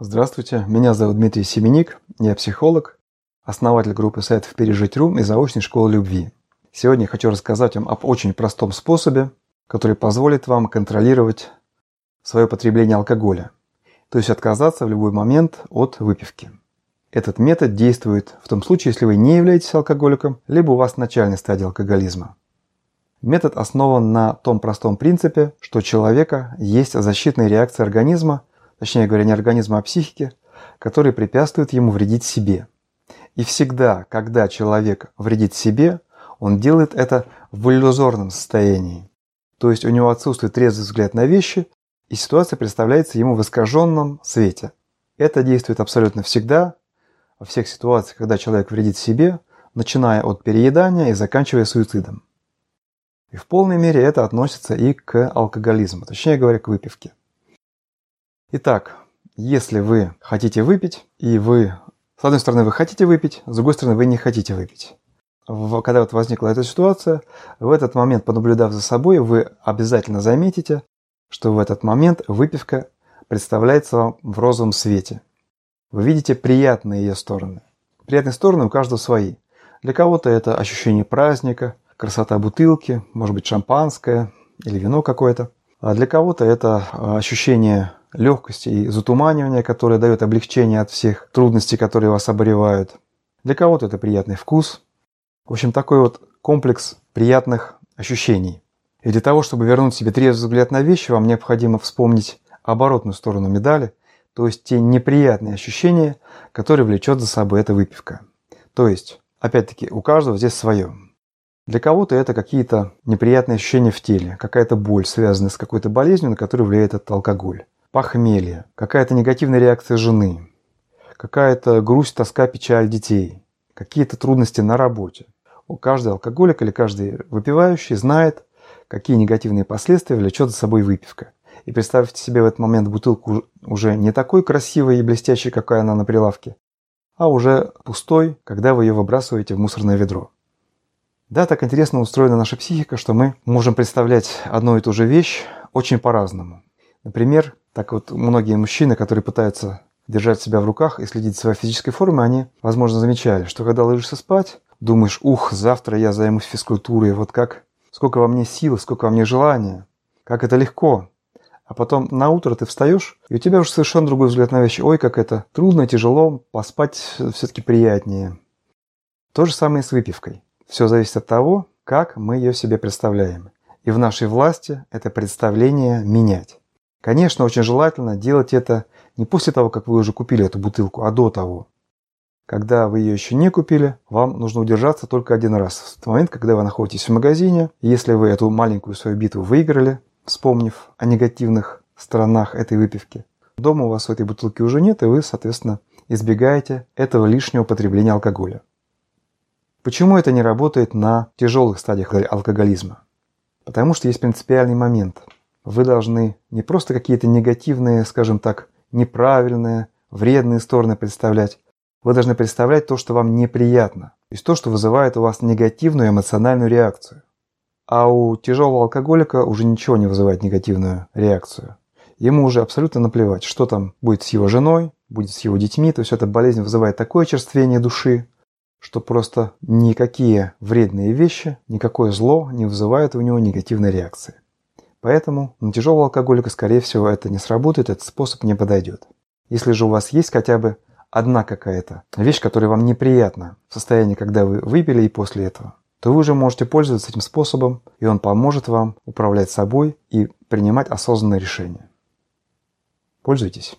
Здравствуйте, меня зовут Дмитрий Семеник, я психолог, основатель группы сайтов «Пережить.ру» и заочной школы любви. Сегодня я хочу рассказать вам об очень простом способе, который позволит вам контролировать свое потребление алкоголя, то есть отказаться в любой момент от выпивки. Этот метод действует в том случае, если вы не являетесь алкоголиком, либо у вас начальная стадия алкоголизма. Метод основан на том простом принципе, что у человека есть защитная реакция организма, точнее говоря, не организма, а психики, которые препятствуют ему вредить себе. И всегда, когда человек вредит себе, он делает это в иллюзорном состоянии. То есть у него отсутствует трезвый взгляд на вещи, и ситуация представляется ему в искаженном свете. Это действует абсолютно всегда, во всех ситуациях, когда человек вредит себе, начиная от переедания и заканчивая суицидом. И в полной мере это относится и к алкоголизму, точнее говоря, к выпивке. Итак, если вы хотите выпить, и вы, с одной стороны, вы хотите выпить, с другой стороны, вы не хотите выпить. Когда вот возникла эта ситуация, в этот момент, понаблюдав за собой, вы обязательно заметите, что в этот момент выпивка представляется вам в розовом свете. Вы видите приятные ее стороны. Приятные стороны у каждого свои. Для кого-то это ощущение праздника – красота бутылки, может быть шампанское или вино какое-то. А для кого-то это а, ощущение легкости и затуманивания, которое дает облегчение от всех трудностей, которые вас оборевают. Для кого-то это приятный вкус. В общем, такой вот комплекс приятных ощущений. И для того, чтобы вернуть себе трезвый взгляд на вещи, вам необходимо вспомнить оборотную сторону медали, то есть те неприятные ощущения, которые влечет за собой эта выпивка. То есть, опять-таки, у каждого здесь свое. Для кого-то это какие-то неприятные ощущения в теле, какая-то боль, связанная с какой-то болезнью, на которую влияет этот алкоголь. Похмелье, какая-то негативная реакция жены, какая-то грусть, тоска, печаль детей, какие-то трудности на работе. У каждого алкоголик или каждый выпивающий знает, какие негативные последствия влечет за собой выпивка. И представьте себе в этот момент бутылку уже не такой красивой и блестящей, какая она на прилавке, а уже пустой, когда вы ее выбрасываете в мусорное ведро. Да, так интересно устроена наша психика, что мы можем представлять одну и ту же вещь очень по-разному. Например, так вот многие мужчины, которые пытаются держать себя в руках и следить за своей физической формой, они, возможно, замечали, что когда ложишься спать, думаешь, ух, завтра я займусь физкультурой, вот как, сколько во мне силы, сколько во мне желания, как это легко. А потом на утро ты встаешь, и у тебя уже совершенно другой взгляд на вещи. Ой, как это трудно, тяжело, поспать все-таки приятнее. То же самое с выпивкой. Все зависит от того, как мы ее себе представляем. И в нашей власти это представление менять. Конечно, очень желательно делать это не после того, как вы уже купили эту бутылку, а до того. Когда вы ее еще не купили, вам нужно удержаться только один раз. В тот момент, когда вы находитесь в магазине, если вы эту маленькую свою битву выиграли, вспомнив о негативных сторонах этой выпивки, дома у вас в этой бутылки уже нет, и вы, соответственно, избегаете этого лишнего потребления алкоголя. Почему это не работает на тяжелых стадиях алкоголизма? Потому что есть принципиальный момент. Вы должны не просто какие-то негативные, скажем так, неправильные, вредные стороны представлять. Вы должны представлять то, что вам неприятно. То есть то, что вызывает у вас негативную эмоциональную реакцию. А у тяжелого алкоголика уже ничего не вызывает негативную реакцию. Ему уже абсолютно наплевать, что там будет с его женой, будет с его детьми. То есть эта болезнь вызывает такое черствение души, что просто никакие вредные вещи, никакое зло не вызывают у него негативной реакции. Поэтому на тяжелого алкоголика, скорее всего, это не сработает, этот способ не подойдет. Если же у вас есть хотя бы одна какая-то вещь, которая вам неприятна в состоянии, когда вы выпили и после этого, то вы уже можете пользоваться этим способом, и он поможет вам управлять собой и принимать осознанные решения. Пользуйтесь.